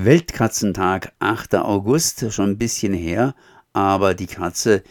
Weltkatzentag, 8. August, schon ein bisschen her, aber die Katze,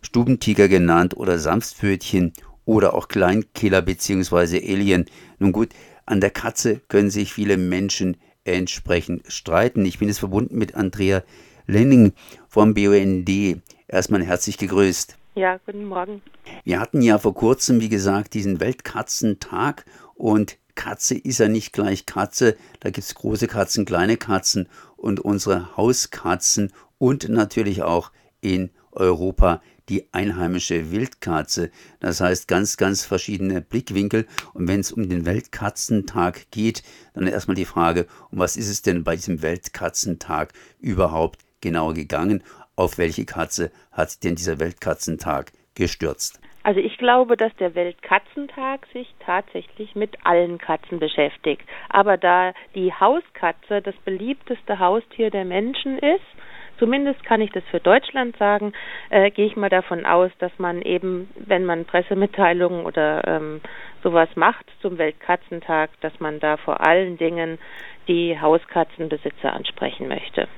Stubentiger genannt oder Samstpfötchen oder auch Kleinkiller bzw. Alien. Nun gut, an der Katze können sich viele Menschen entsprechend streiten. Ich bin jetzt verbunden mit Andrea Lenning vom BUND. Erstmal herzlich gegrüßt. Ja, guten Morgen. Wir hatten ja vor kurzem, wie gesagt, diesen Weltkatzentag und Katze ist ja nicht gleich Katze. Da gibt es große Katzen, kleine Katzen und unsere Hauskatzen und natürlich auch in Europa die einheimische Wildkatze. Das heißt ganz, ganz verschiedene Blickwinkel. Und wenn es um den Weltkatzentag geht, dann erstmal die Frage, um was ist es denn bei diesem Weltkatzentag überhaupt genau gegangen? Auf welche Katze hat denn dieser Weltkatzentag gestürzt? Also ich glaube, dass der Weltkatzentag sich tatsächlich mit allen Katzen beschäftigt. Aber da die Hauskatze das beliebteste Haustier der Menschen ist, zumindest kann ich das für Deutschland sagen, äh, gehe ich mal davon aus, dass man eben, wenn man Pressemitteilungen oder ähm, sowas macht zum Weltkatzentag, dass man da vor allen Dingen die Hauskatzenbesitzer ansprechen möchte.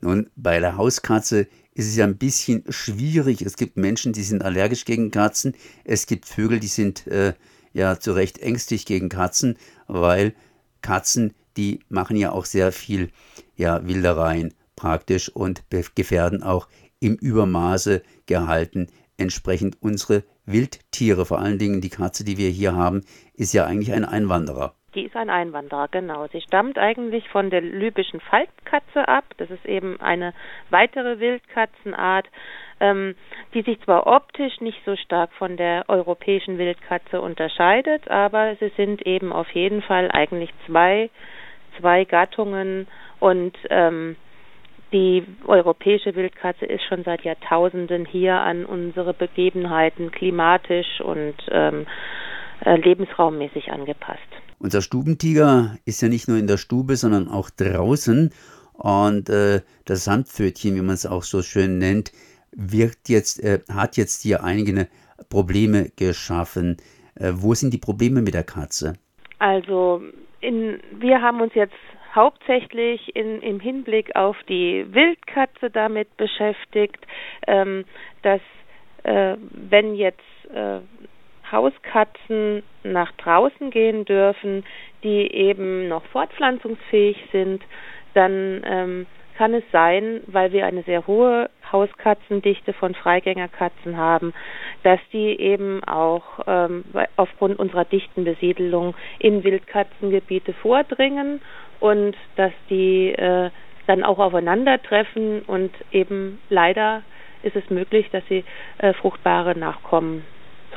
Nun, bei der Hauskatze ist es ja ein bisschen schwierig. Es gibt Menschen, die sind allergisch gegen Katzen. Es gibt Vögel, die sind äh, ja zu Recht ängstlich gegen Katzen, weil Katzen, die machen ja auch sehr viel ja, Wildereien praktisch und gefährden auch im Übermaße gehalten entsprechend unsere Wildtiere. Vor allen Dingen die Katze, die wir hier haben, ist ja eigentlich ein Einwanderer. Die ist ein Einwanderer, genau. Sie stammt eigentlich von der libyschen Faltkatze ab. Das ist eben eine weitere Wildkatzenart, ähm, die sich zwar optisch nicht so stark von der europäischen Wildkatze unterscheidet, aber sie sind eben auf jeden Fall eigentlich zwei, zwei Gattungen und ähm, die europäische Wildkatze ist schon seit Jahrtausenden hier an unsere Begebenheiten klimatisch und ähm, äh, lebensraummäßig angepasst. Unser Stubentiger ist ja nicht nur in der Stube, sondern auch draußen. Und äh, das Sandpfötchen, wie man es auch so schön nennt, wirkt jetzt, äh, hat jetzt hier einige Probleme geschaffen. Äh, wo sind die Probleme mit der Katze? Also in, wir haben uns jetzt hauptsächlich in, im Hinblick auf die Wildkatze damit beschäftigt, ähm, dass äh, wenn jetzt äh, Hauskatzen nach draußen gehen dürfen, die eben noch fortpflanzungsfähig sind, dann ähm, kann es sein, weil wir eine sehr hohe Hauskatzendichte von Freigängerkatzen haben, dass die eben auch ähm, aufgrund unserer dichten Besiedelung in Wildkatzengebiete vordringen und dass die äh, dann auch aufeinandertreffen und eben leider ist es möglich, dass sie äh, fruchtbare Nachkommen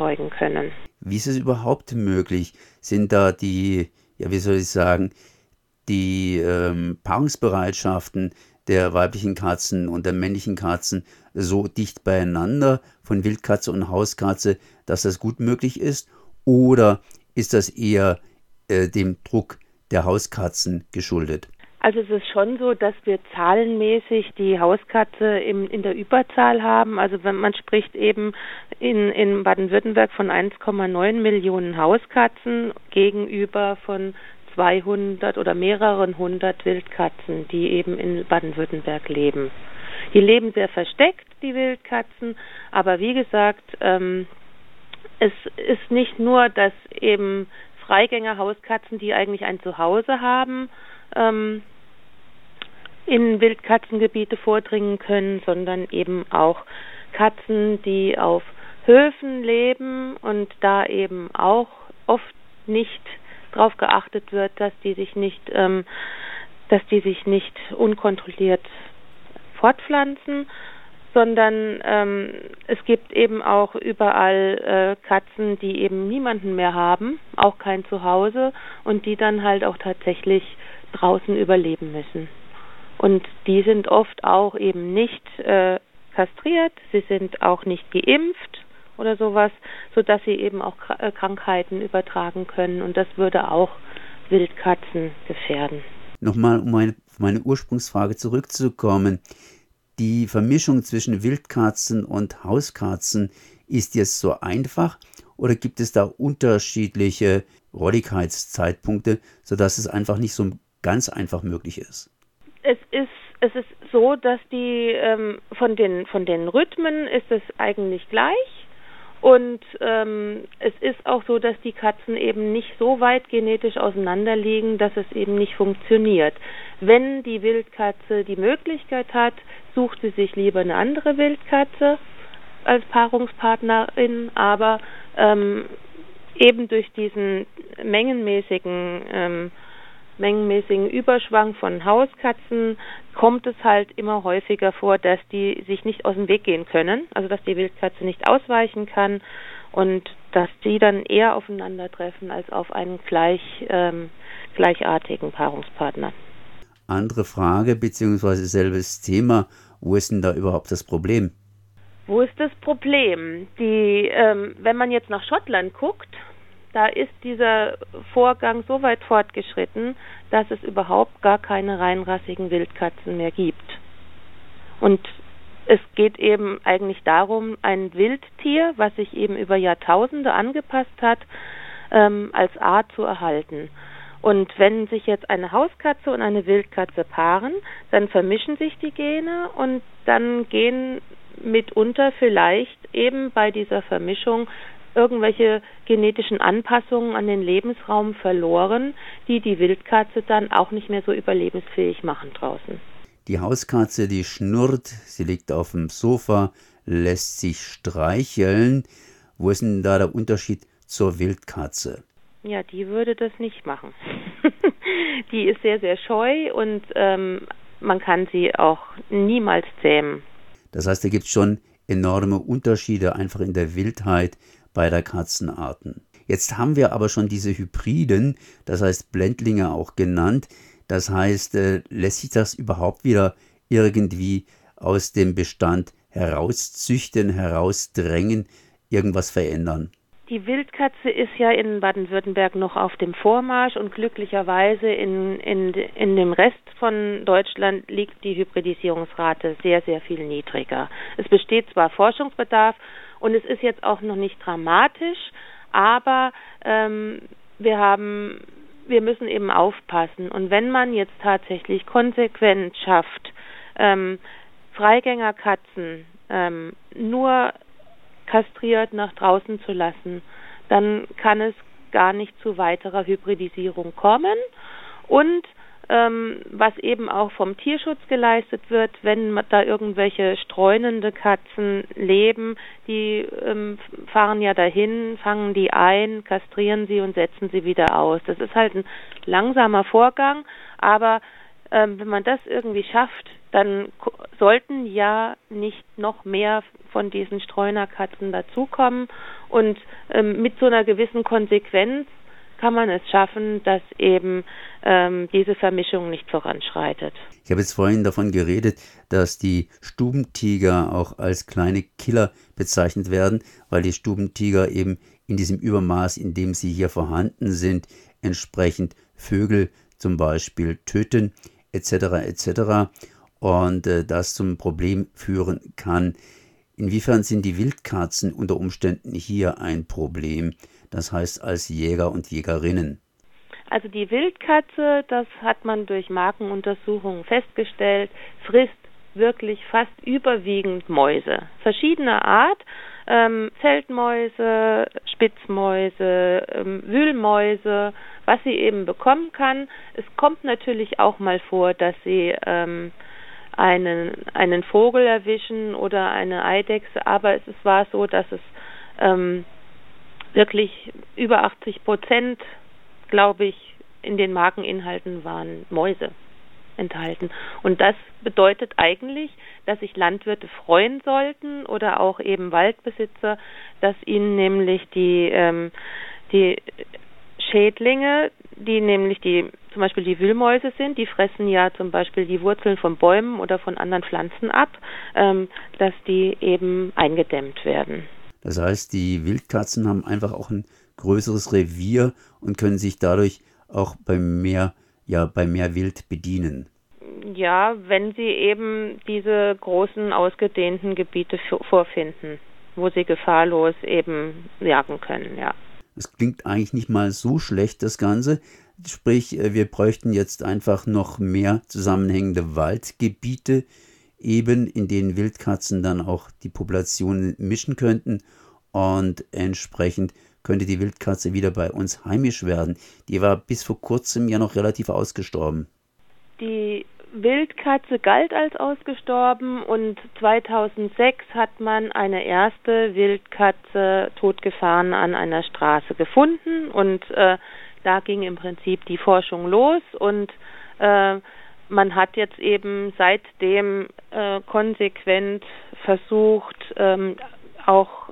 erzeugen können. Wie ist es überhaupt möglich? Sind da die, ja, wie soll ich sagen, die ähm, Paarungsbereitschaften der weiblichen Katzen und der männlichen Katzen so dicht beieinander von Wildkatze und Hauskatze, dass das gut möglich ist? Oder ist das eher äh, dem Druck der Hauskatzen geschuldet? Also es ist schon so, dass wir zahlenmäßig die Hauskatze im, in der Überzahl haben. Also wenn man spricht eben in, in Baden-Württemberg von 1,9 Millionen Hauskatzen gegenüber von 200 oder mehreren hundert Wildkatzen, die eben in Baden-Württemberg leben. Die leben sehr versteckt, die Wildkatzen, aber wie gesagt, ähm, es ist nicht nur, dass eben Freigänger-Hauskatzen, die eigentlich ein Zuhause haben, ähm, in Wildkatzengebiete vordringen können, sondern eben auch Katzen, die auf Höfen leben und da eben auch oft nicht darauf geachtet wird, dass die sich nicht, ähm, dass die sich nicht unkontrolliert fortpflanzen, sondern ähm, es gibt eben auch überall äh, Katzen, die eben niemanden mehr haben, auch kein Zuhause und die dann halt auch tatsächlich draußen überleben müssen. Und die sind oft auch eben nicht äh, kastriert, sie sind auch nicht geimpft oder sowas, sodass sie eben auch äh, Krankheiten übertragen können und das würde auch Wildkatzen gefährden. Nochmal, um meine, meine Ursprungsfrage zurückzukommen. Die Vermischung zwischen Wildkatzen und Hauskatzen ist jetzt so einfach oder gibt es da unterschiedliche Rolligkeitszeitpunkte, sodass es einfach nicht so ganz einfach möglich ist? Es ist es ist so, dass die ähm, von den von den Rhythmen ist es eigentlich gleich und ähm, es ist auch so, dass die Katzen eben nicht so weit genetisch auseinander liegen, dass es eben nicht funktioniert. Wenn die Wildkatze die Möglichkeit hat, sucht sie sich lieber eine andere Wildkatze als Paarungspartnerin, aber ähm, eben durch diesen mengenmäßigen ähm, mengenmäßigen Überschwang von Hauskatzen kommt es halt immer häufiger vor, dass die sich nicht aus dem Weg gehen können, also dass die Wildkatze nicht ausweichen kann und dass die dann eher aufeinandertreffen als auf einen gleich, ähm, gleichartigen Paarungspartner. Andere Frage beziehungsweise selbes Thema. Wo ist denn da überhaupt das Problem? Wo ist das Problem? Die, ähm, wenn man jetzt nach Schottland guckt, da ist dieser Vorgang so weit fortgeschritten, dass es überhaupt gar keine reinrassigen Wildkatzen mehr gibt. Und es geht eben eigentlich darum, ein Wildtier, was sich eben über Jahrtausende angepasst hat, ähm, als Art zu erhalten. Und wenn sich jetzt eine Hauskatze und eine Wildkatze paaren, dann vermischen sich die Gene und dann gehen mitunter vielleicht eben bei dieser Vermischung irgendwelche genetischen Anpassungen an den Lebensraum verloren, die die Wildkatze dann auch nicht mehr so überlebensfähig machen draußen. Die Hauskatze, die schnurrt, sie liegt auf dem Sofa, lässt sich streicheln. Wo ist denn da der Unterschied zur Wildkatze? Ja, die würde das nicht machen. die ist sehr, sehr scheu und ähm, man kann sie auch niemals zähmen. Das heißt, da gibt es schon enorme Unterschiede einfach in der Wildheit beider Katzenarten. Jetzt haben wir aber schon diese Hybriden, das heißt Blendlinge auch genannt. Das heißt, äh, lässt sich das überhaupt wieder irgendwie aus dem Bestand herauszüchten, herausdrängen, irgendwas verändern? Die Wildkatze ist ja in Baden-Württemberg noch auf dem Vormarsch und glücklicherweise in, in, in dem Rest von Deutschland liegt die Hybridisierungsrate sehr, sehr viel niedriger. Es besteht zwar Forschungsbedarf und es ist jetzt auch noch nicht dramatisch, aber ähm, wir haben, wir müssen eben aufpassen. Und wenn man jetzt tatsächlich konsequent schafft, ähm, Freigängerkatzen ähm, nur kastriert nach draußen zu lassen, dann kann es gar nicht zu weiterer Hybridisierung kommen. Und was eben auch vom Tierschutz geleistet wird, wenn da irgendwelche streunende Katzen leben, die ähm, fahren ja dahin, fangen die ein, kastrieren sie und setzen sie wieder aus. Das ist halt ein langsamer Vorgang, aber ähm, wenn man das irgendwie schafft, dann sollten ja nicht noch mehr von diesen Streunerkatzen dazukommen und ähm, mit so einer gewissen Konsequenz kann man es schaffen, dass eben ähm, diese Vermischung nicht voranschreitet. Ich habe jetzt vorhin davon geredet, dass die Stubentiger auch als kleine Killer bezeichnet werden, weil die Stubentiger eben in diesem Übermaß, in dem sie hier vorhanden sind, entsprechend Vögel zum Beispiel töten, etc. etc. Und äh, das zum Problem führen kann. Inwiefern sind die Wildkatzen unter Umständen hier ein Problem? Das heißt als Jäger und Jägerinnen? Also die Wildkatze, das hat man durch Markenuntersuchungen festgestellt, frisst wirklich fast überwiegend Mäuse. Verschiedener Art, ähm, Zeltmäuse, Spitzmäuse, ähm, Wühlmäuse, was sie eben bekommen kann. Es kommt natürlich auch mal vor, dass sie ähm, einen, einen Vogel erwischen oder eine Eidechse, aber es war so, dass es ähm, wirklich über 80 Prozent, glaube ich, in den Markeninhalten waren Mäuse enthalten. Und das bedeutet eigentlich, dass sich Landwirte freuen sollten oder auch eben Waldbesitzer, dass ihnen nämlich die, ähm, die Schädlinge, die nämlich die zum Beispiel die Wühlmäuse sind, die fressen ja zum Beispiel die Wurzeln von Bäumen oder von anderen Pflanzen ab, ähm, dass die eben eingedämmt werden. Das heißt, die Wildkatzen haben einfach auch ein größeres Revier und können sich dadurch auch bei mehr, ja, bei mehr Wild bedienen. Ja, wenn sie eben diese großen ausgedehnten Gebiete vorfinden, wo sie gefahrlos eben jagen können, ja. Es klingt eigentlich nicht mal so schlecht, das Ganze. Sprich, äh, wir bräuchten jetzt einfach noch mehr zusammenhängende Waldgebiete, eben in denen Wildkatzen dann auch die Populationen mischen könnten und entsprechend könnte die Wildkatze wieder bei uns heimisch werden. Die war bis vor kurzem ja noch relativ ausgestorben. Die Wildkatze galt als ausgestorben und 2006 hat man eine erste Wildkatze totgefahren an einer Straße gefunden und äh, da ging im Prinzip die Forschung los und äh, man hat jetzt eben seitdem äh, konsequent versucht, ähm, auch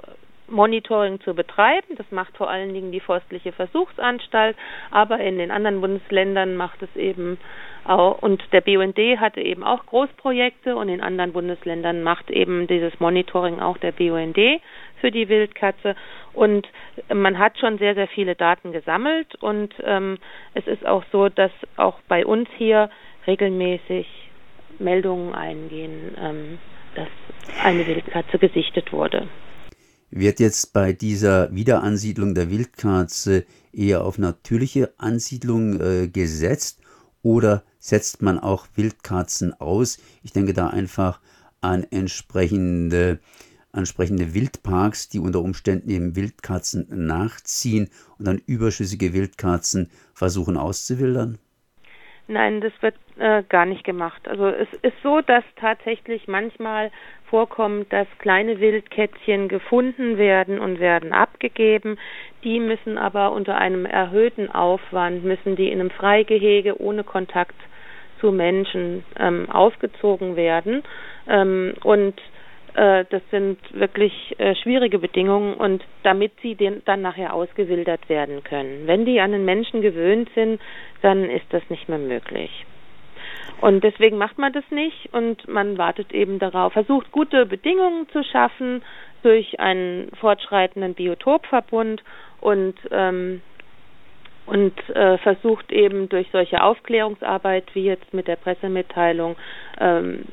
Monitoring zu betreiben. Das macht vor allen Dingen die Forstliche Versuchsanstalt, aber in den anderen Bundesländern macht es eben auch, und der BUND hatte eben auch Großprojekte und in anderen Bundesländern macht eben dieses Monitoring auch der BUND für die Wildkatze. Und man hat schon sehr, sehr viele Daten gesammelt und ähm, es ist auch so, dass auch bei uns hier regelmäßig Meldungen eingehen, ähm, dass eine Wildkatze gesichtet wurde. Wird jetzt bei dieser Wiederansiedlung der Wildkatze eher auf natürliche Ansiedlung äh, gesetzt oder setzt man auch Wildkatzen aus? Ich denke da einfach an entsprechende, entsprechende Wildparks, die unter Umständen eben Wildkatzen nachziehen und dann überschüssige Wildkatzen versuchen auszuwildern. Nein, das wird äh, gar nicht gemacht. Also es ist so, dass tatsächlich manchmal vorkommt, dass kleine Wildkätzchen gefunden werden und werden abgegeben. Die müssen aber unter einem erhöhten Aufwand, müssen die in einem Freigehege ohne Kontakt zu Menschen ähm, aufgezogen werden. Ähm, und äh, das sind wirklich äh, schwierige Bedingungen und damit sie den, dann nachher ausgewildert werden können. Wenn die an den Menschen gewöhnt sind, dann ist das nicht mehr möglich. Und deswegen macht man das nicht und man wartet eben darauf, versucht gute Bedingungen zu schaffen durch einen fortschreitenden Biotopverbund und ähm, und äh, versucht eben durch solche Aufklärungsarbeit wie jetzt mit der Pressemitteilung ähm,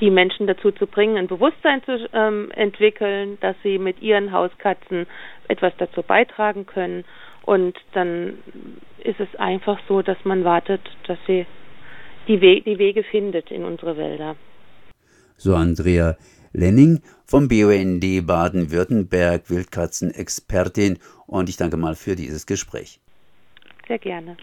die Menschen dazu zu bringen, ein Bewusstsein zu ähm, entwickeln, dass sie mit ihren Hauskatzen etwas dazu beitragen können. Und dann ist es einfach so, dass man wartet, dass sie die, We die Wege findet in unsere Wälder. So Andrea Lenning vom BUND Baden-Württemberg, Wildkatzenexpertin. Und ich danke mal für dieses Gespräch. Sehr gerne.